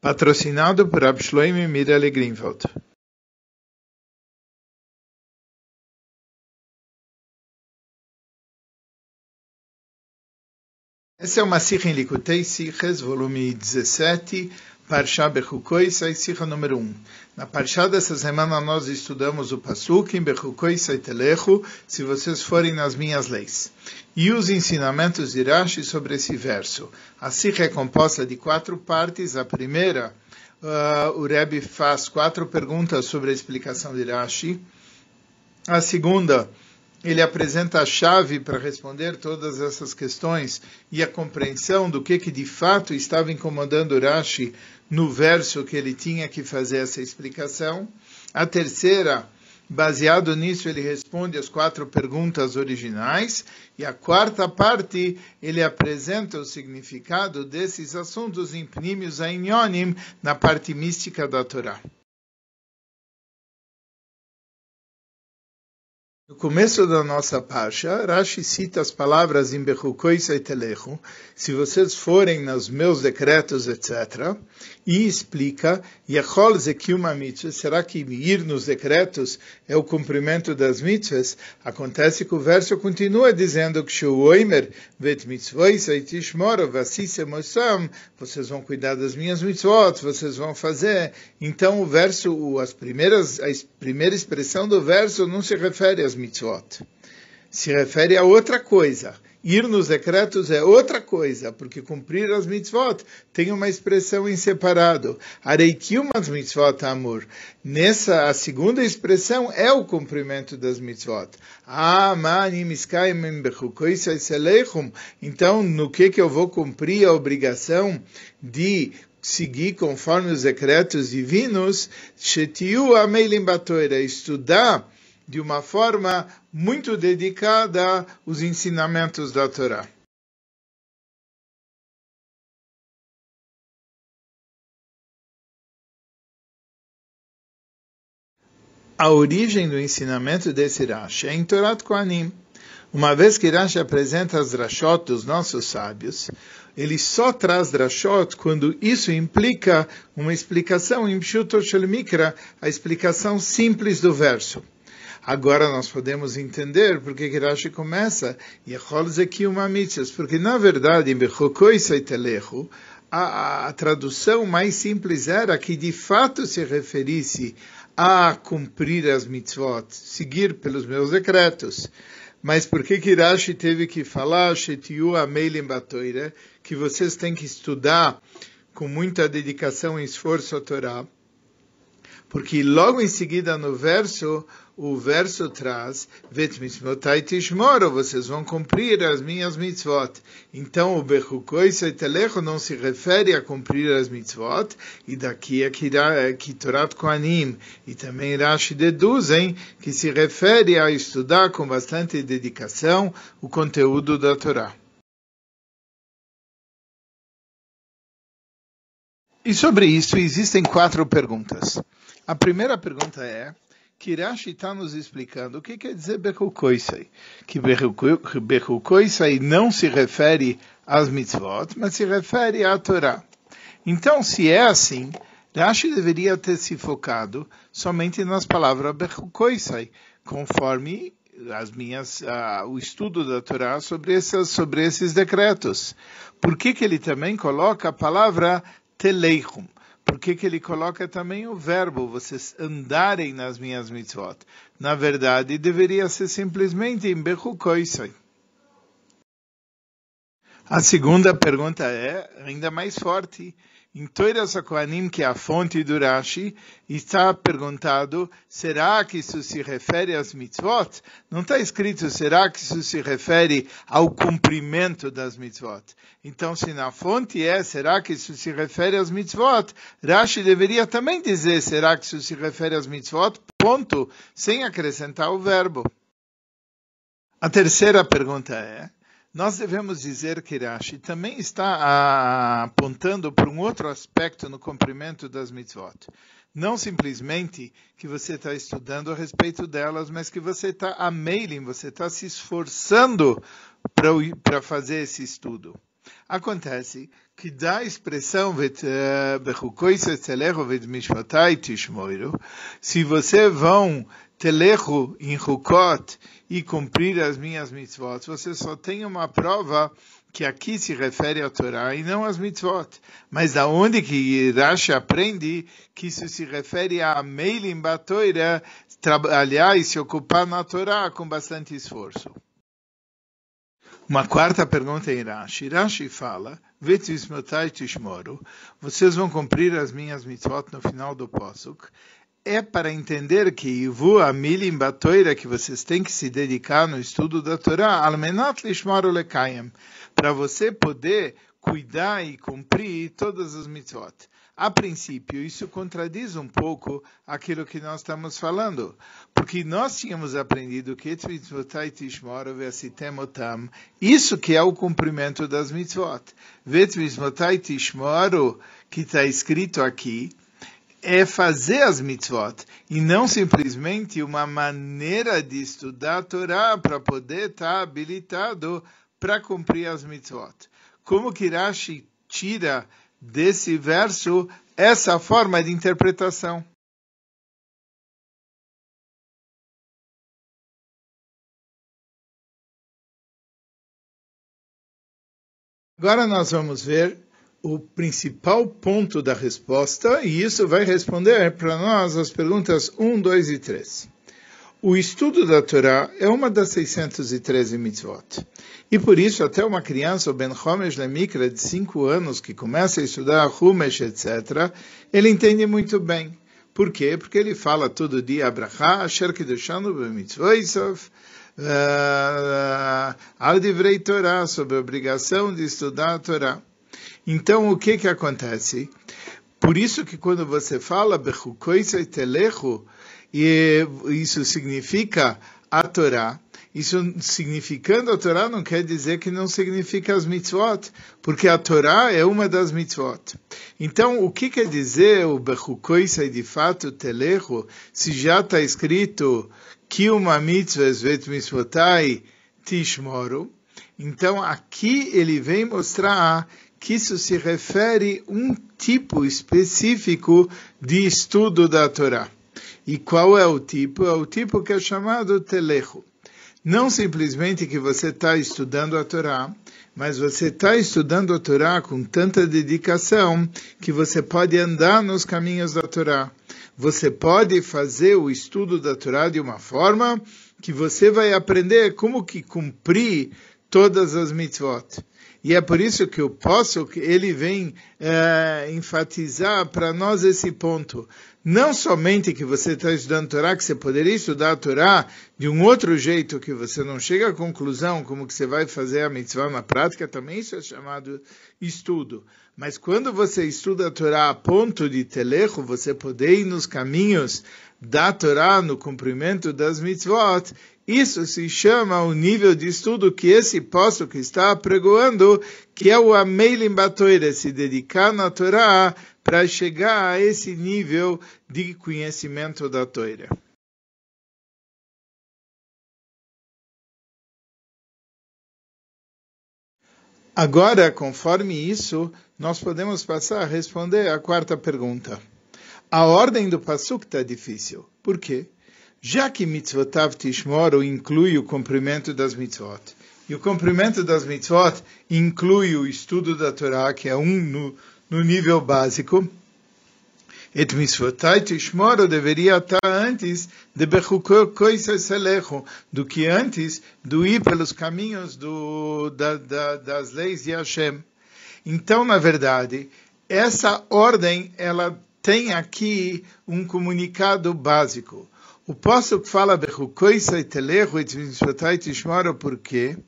Patrocinado por Abshloime Mirelle. Essa é uma Sikha em Likutei Sikhas, volume 17, Parshá Bechukoi, sai Sikha número 1. Na Parshá dessa semana nós estudamos o Pasuk em Bechukoi Saitelechu, se vocês forem nas minhas leis. E os ensinamentos de Rashi sobre esse verso. A Sikha é composta de quatro partes. A primeira, uh, o Rebbe faz quatro perguntas sobre a explicação de Rashi. A segunda, ele apresenta a chave para responder todas essas questões e a compreensão do que, que de fato estava incomodando Rashi no verso que ele tinha que fazer essa explicação. A terceira, baseado nisso, ele responde as quatro perguntas originais. E a quarta parte, ele apresenta o significado desses assuntos em Pnimius Ainyonim, na parte mística da Torá. No começo da nossa parsha, Rashi cita as palavras em Bechukoi Saitelechu, se vocês forem nos meus decretos, etc., e explica, Yachol Zekiuma Mitzvah, será que ir nos decretos é o cumprimento das mitzvahs? Acontece que o verso continua dizendo que Shuoimer vet mitzvoi saitishmoro vassisemosam, vocês vão cuidar das minhas mitzvot, vocês vão fazer. Então o verso, as primeiras, a primeira expressão do verso não se refere às mitzvot. Se refere a outra coisa. Ir nos decretos é outra coisa, porque cumprir as mitzvot tem uma expressão em separado. Areikiumas mitzvot amor. Nessa, a segunda expressão é o cumprimento das mitzvot. Ah, então, no que que eu vou cumprir a obrigação de seguir conforme os decretos divinos? Shetiu ameilim estudar de uma forma muito dedicada aos ensinamentos da Torá. A origem do ensinamento desse Rashi é em Torat Kohanim. Uma vez que Rashi apresenta as drashot dos nossos sábios, ele só traz drashot quando isso implica uma explicação em Pshuto Shel Mikra, a explicação simples do verso. Agora nós podemos entender porque que Rashi começa porque na verdade em a, a tradução mais simples era que de fato se referisse a cumprir as mitzvot, seguir pelos meus decretos. Mas por que que Rashi teve que falar que vocês têm que estudar com muita dedicação e esforço a Torá? Porque logo em seguida no verso o verso traz, vocês vão cumprir as minhas mitzvot. Então o Bechukoi Saitelecho não se refere a cumprir as mitzvot, e daqui é que Torat Koanim e também Rashi deduzem que se refere a estudar com bastante dedicação o conteúdo da Torá. E sobre isso existem quatro perguntas. A primeira pergunta é, que está nos explicando o que quer dizer Bechukoisai. Que Bechukoisai não se refere às mitzvot, mas se refere à Torá. Então, se é assim, Rashi deveria ter se focado somente nas palavras Bechukoisai, conforme as minhas, uh, o estudo da Torá sobre, sobre esses decretos. Por que, que ele também coloca a palavra Teleichum? por que, que ele coloca também o verbo, vocês andarem nas minhas mitzvot? Na verdade, deveria ser simplesmente em Bechukoisai. A segunda pergunta é ainda mais forte. Em Toiras Kohanim, que é a fonte do Rashi, está perguntado, será que isso se refere às mitzvot? Não está escrito, será que isso se refere ao cumprimento das mitzvot? Então, se na fonte é, será que isso se refere às mitzvot? Rashi deveria também dizer, será que isso se refere às mitzvot? Ponto, sem acrescentar o verbo. A terceira pergunta é, nós devemos dizer que Rashi também está apontando para um outro aspecto no cumprimento das mitzvot. Não simplesmente que você está estudando a respeito delas, mas que você está a você está se esforçando para fazer esse estudo. Acontece que da expressão eh, se você vão telecho em Hukot e cumprir as minhas mitzvot, você só tem uma prova que aqui se refere à Torá e não às mitzvot. Mas da onde que Rashi aprende que isso se refere a Meilim Batoira, trabalhar e se ocupar na Torá com bastante esforço? Uma quarta pergunta em Rashi. Rashi fala, vocês vão cumprir as minhas mitzvot no final do Posuk. É para entender que Ivu Amilim Batoira, que vocês têm que se dedicar no estudo da Torá, Almenat Lekayem, para você poder cuidar e cumprir todas as mitzvot. A princípio, isso contradiz um pouco aquilo que nós estamos falando, porque nós tínhamos aprendido que isso que é o cumprimento das mitzvot. que está escrito aqui, é fazer as mitzvot, e não simplesmente uma maneira de estudar a Torá para poder estar tá habilitado para cumprir as mitzvot. Como que Rashi tira desse verso essa forma de interpretação. Agora nós vamos ver o principal ponto da resposta, e isso vai responder para nós as perguntas 1, 2 e 3. O estudo da Torá é uma das 613 mitzvot. E por isso, até uma criança, o Ben Homesh Lemikra, de 5 anos, que começa a estudar Humesh, etc., ele entende muito bem. Por quê? Porque ele fala todo dia Abraha, Asher Kedoshanu B'mitzvoisav, eh, al divrei Torá, sobre a obrigação de estudar a Torá. Então, o que que acontece? Por isso que quando você fala Bechukoisei Telechu, isso significa a Torá. Isso significando a Torá não quer dizer que não significa as mitzvot, porque a Torá é uma das mitzvot. Então, o que quer dizer o Bechukoisai de fato telecho, se já está escrito que uma mitzvah esvet mitzvotai tishmoru? Então, aqui ele vem mostrar que isso se refere a um tipo específico de estudo da Torá. E qual é o tipo? É o tipo que é chamado telecho. Não simplesmente que você está estudando a Torá, mas você está estudando a Torá com tanta dedicação que você pode andar nos caminhos da Torá. Você pode fazer o estudo da Torá de uma forma que você vai aprender como que cumprir todas as mitzvot. E é por isso que posso, que ele vem é, enfatizar para nós esse ponto. Não somente que você está estudando Torá, que você poderia estudar a Torá de um outro jeito, que você não chega à conclusão como que você vai fazer a mitzvah na prática, também isso é chamado estudo. Mas quando você estuda a Torá a ponto de telecho, você poder ir nos caminhos da Torá, no cumprimento das mitzvot, isso se chama o nível de estudo que esse posto que está pregoando, que é o Ameilim Batoire, se dedicar na Torá para chegar a esse nível de conhecimento da Torá. Agora, conforme isso, nós podemos passar a responder a quarta pergunta. A ordem do Passuk está difícil. Por quê? Já que mitzvotav tishmoru inclui o cumprimento das mitzvot, e o cumprimento das mitzvot inclui o estudo da Torá, que é um no, no nível básico, et mitzvotai tishmoru deveria estar antes de selecho, do que antes do ir pelos caminhos do, da, da, das leis de Hashem. Então, na verdade, essa ordem, ela tem aqui um comunicado básico. O Pasuk fala Bechukoisai telechu et mitzvotai tishmoro por quê?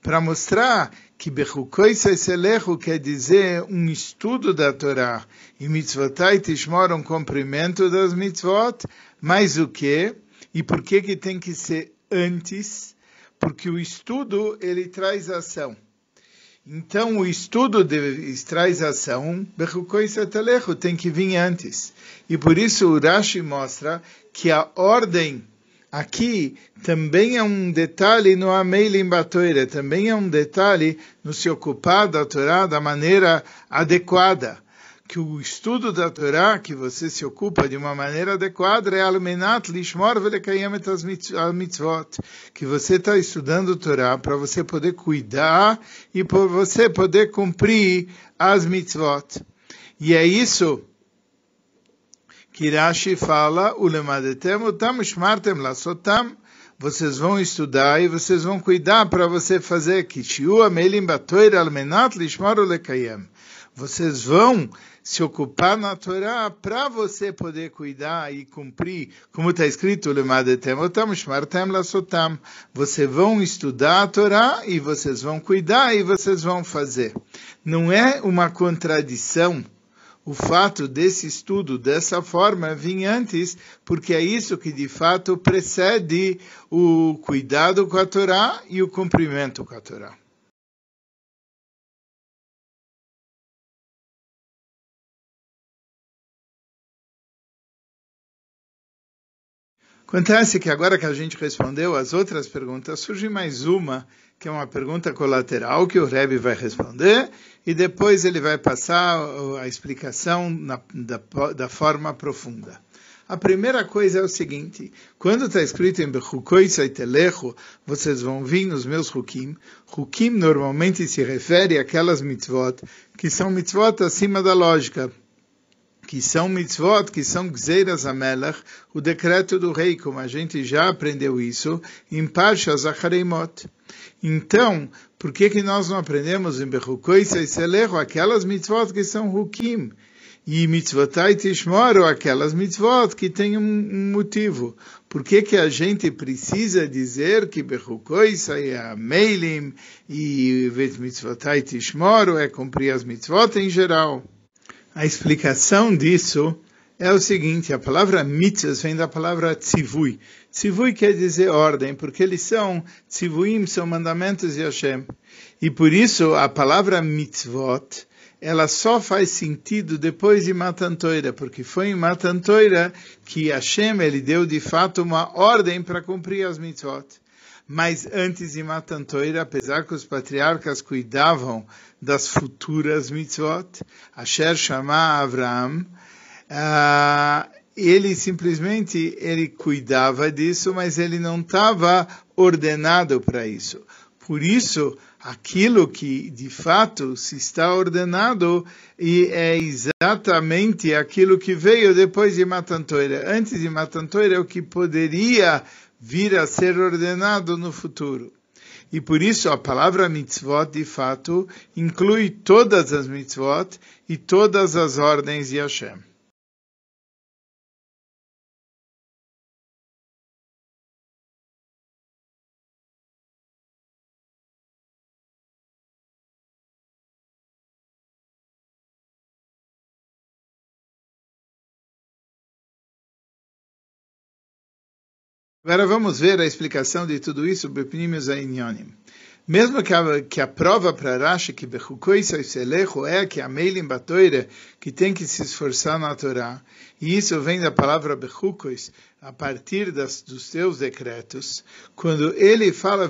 Para mostrar que Bechukoisai telechu quer dizer um estudo da Torá e mitzvotai tishmoro um cumprimento das mitzvot, mas o quê? E por que que tem que ser antes? Porque o estudo ele traz ação. Então, o estudo traz ação, tem que vir antes. E por isso o Rashi mostra que a ordem Aqui também é um detalhe no Ameilim Batoira, também é um detalhe no se ocupar da Torá da maneira adequada. Que o estudo da Torá, que você se ocupa de uma maneira adequada, é almenat lishmor velekayem mitzvot. Que você está estudando Torá para você poder cuidar e para você poder cumprir as mitzvot. E é isso que Rashi fala, vocês vão estudar e vocês vão cuidar para você fazer que almenat lishmar lekayem. Vocês vão se ocupar na Torá para você poder cuidar e cumprir, como está escrito, vocês vão estudar a Torá e vocês vão cuidar e vocês vão fazer. Não é uma contradição o fato desse estudo dessa forma vinha antes, porque é isso que de fato precede o cuidado com a Torá e o cumprimento com a Torá. Acontece que agora que a gente respondeu as outras perguntas, surge mais uma, que é uma pergunta colateral que o Rebbe vai responder, e depois ele vai passar a explicação na, da, da forma profunda. A primeira coisa é o seguinte: quando está escrito em Bechukoi Saitelecho, vocês vão vir nos meus Hukim. Hukim normalmente se refere àquelas mitzvot que são mitzvot acima da lógica que são mitzvot, que são gzeiras amelach, o decreto do rei, como a gente já aprendeu isso em Parsha Zachareimot. Então, por que que nós não aprendemos em Bechukoi Seiselecho aquelas mitzvot que são hukim? E mitzvotai tishmoru, aquelas mitzvot que têm um, motivo. Por que que a gente precisa dizer que Bechukoi é meilim e mitzvotai tishmoru é cumprir as mitzvot em geral? A explicação disso é o seguinte: a palavra mitzvahs vem da palavra tzivui. Tzivui quer dizer ordem, porque eles são, tzivuim são mandamentos de Hashem. E por isso a palavra mitzvot, ela só faz sentido depois de Matantoira, porque foi em Matantoira que Hashem ele deu de fato uma ordem para cumprir as mitzvot. Mas antes de Matantoira, apesar que os patriarcas cuidavam das futuras mitzvot, Asher Shama Avraham, uh, ele simplesmente ele cuidava disso, mas ele não estava ordenado para isso. Por isso, aquilo que de fato se está ordenado e é exatamente aquilo que veio depois de Matantoira. Antes de é o que poderia vir a ser ordenado no futuro. E por isso a palavra mitzvot, de fato, inclui todas as mitzvot e todas as ordens de Hashem. Agora vamos ver a explicação de tudo isso, Bepnimius Ainyonim. Mesmo que a, que a prova para Rashi que Bechukoi Selecho é que a Meilim Batoira, que tem que se esforçar na Torá, e isso vem da palavra Bechukois, a partir das, dos seus decretos, quando ele fala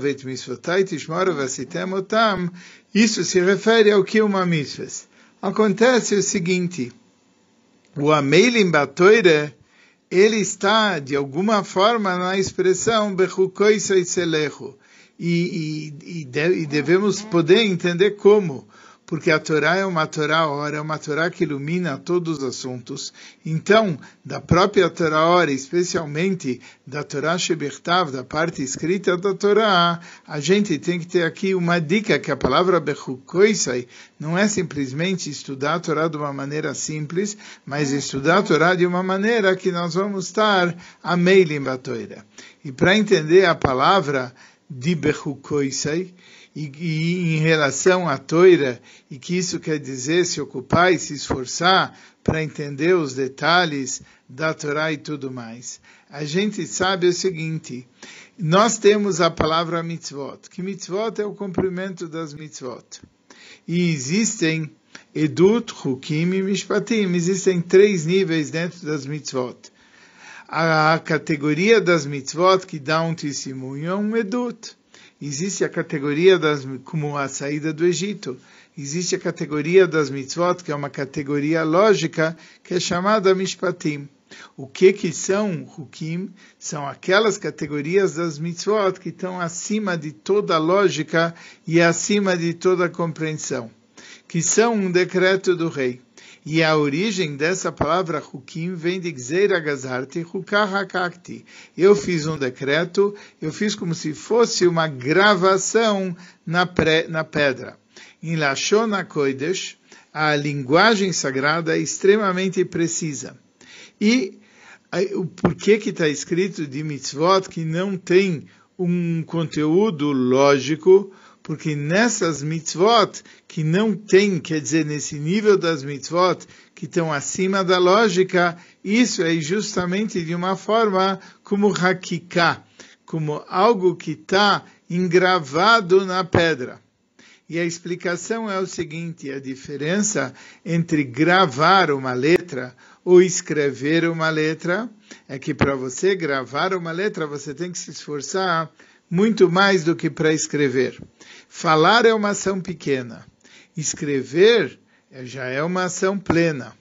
isso se refere ao que uma mitzvah. Acontece o seguinte, o Ameilim Batoira ele está, de alguma forma, na expressão e, e, e, e devemos poder entender como porque a Torá é uma Torá hora, é uma Torá que ilumina todos os assuntos. Então, da própria Torá hora, especialmente da Torá Shebertav, da parte escrita da Torá, a gente tem que ter aqui uma dica que a palavra Bechukoisai não é simplesmente estudar a Torá de uma maneira simples, mas estudar a Torá de uma maneira que nós vamos estar a meilim Torá. E para entender a palavra de Bechukoisai, e, e, em relação à toira, e que isso quer dizer se ocupar e se esforçar para entender os detalhes da Torá e tudo mais. A gente sabe o seguinte, nós temos a palavra mitzvot, que mitzvot é o cumprimento das mitzvot. E existem edut, hukim e mishpatim, existem três níveis dentro das mitzvot. A categoria das mitzvot que dá um testemunho é um edut. Existe a categoria das, como a saída do Egito. Existe a categoria das mitzvot, que é uma categoria lógica, que é chamada mishpatim. O que que são hukim? São aquelas categorias das mitzvot que estão acima de toda lógica e acima de toda compreensão, que são um decreto do rei. E a origem dessa palavra hukim vem de Gzeira Gazarti, Hukahakakti. Eu fiz um decreto, eu fiz como se fosse uma gravação na, pré, na pedra. Em Lashon HaKodesh, a linguagem sagrada é extremamente precisa. E o porquê que está escrito de mitzvot que não tem um conteúdo lógico, porque nessas mitzvot que não tem, quer dizer, nesse nível das mitzvot que estão acima da lógica, isso é justamente de uma forma como hakika, como algo que está engravado na pedra. E a explicação é o seguinte: a diferença entre gravar uma letra ou escrever uma letra é que para você gravar uma letra você tem que se esforçar muito mais do que para escrever. Falar é uma ação pequena, escrever já é uma ação plena.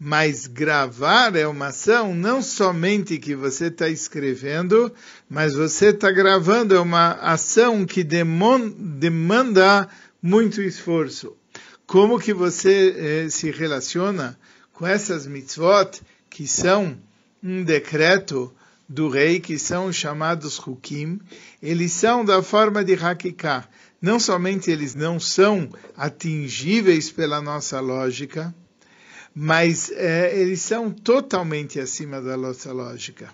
Mas gravar é uma ação não somente que você está escrevendo, mas você está gravando, é uma ação que demanda muito esforço. Como que você eh, se relaciona com essas mitzvot que são um decreto do rei, que são chamados hukim, eles são da forma de hakiká. Não somente eles não são atingíveis pela nossa lógica, mas é, eles são totalmente acima da nossa lógica.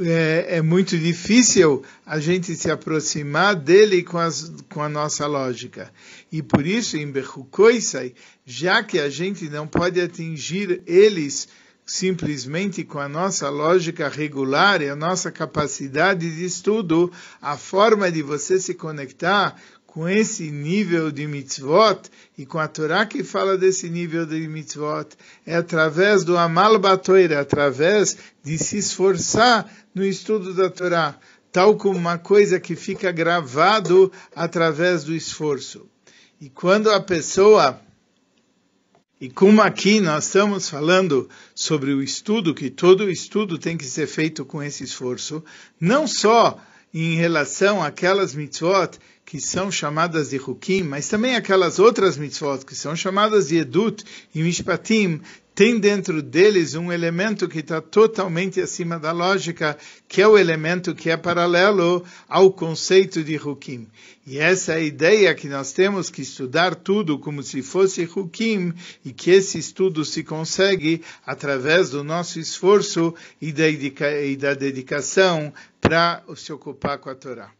É, é, muito difícil a gente se aproximar dele com, as, com a nossa lógica. E por isso, em Bechukoisai, já que a gente não pode atingir eles simplesmente com a nossa lógica regular e a nossa capacidade de estudo, a forma de você se conectar com esse nível de mitzvot e com a Torá que fala desse nível de mitzvot é através do amal batoira, através de se esforçar no estudo da Torá, tal como uma coisa que fica gravado através do esforço. E quando a pessoa e como aqui nós estamos falando sobre o estudo, que todo estudo tem que ser feito com esse esforço, não só em relação àquelas mitzvot que são chamadas de Hukim, mas também aquelas outras mitzvot que são chamadas de Edut e Mishpatim, tem dentro deles um elemento que está totalmente acima da lógica, que é o elemento que é paralelo ao conceito de Hukim. E essa é a ideia que nós temos que estudar tudo como se fosse Hukim, e que esse estudo se consegue através do nosso esforço e da dedicação para se ocupar com a Torá.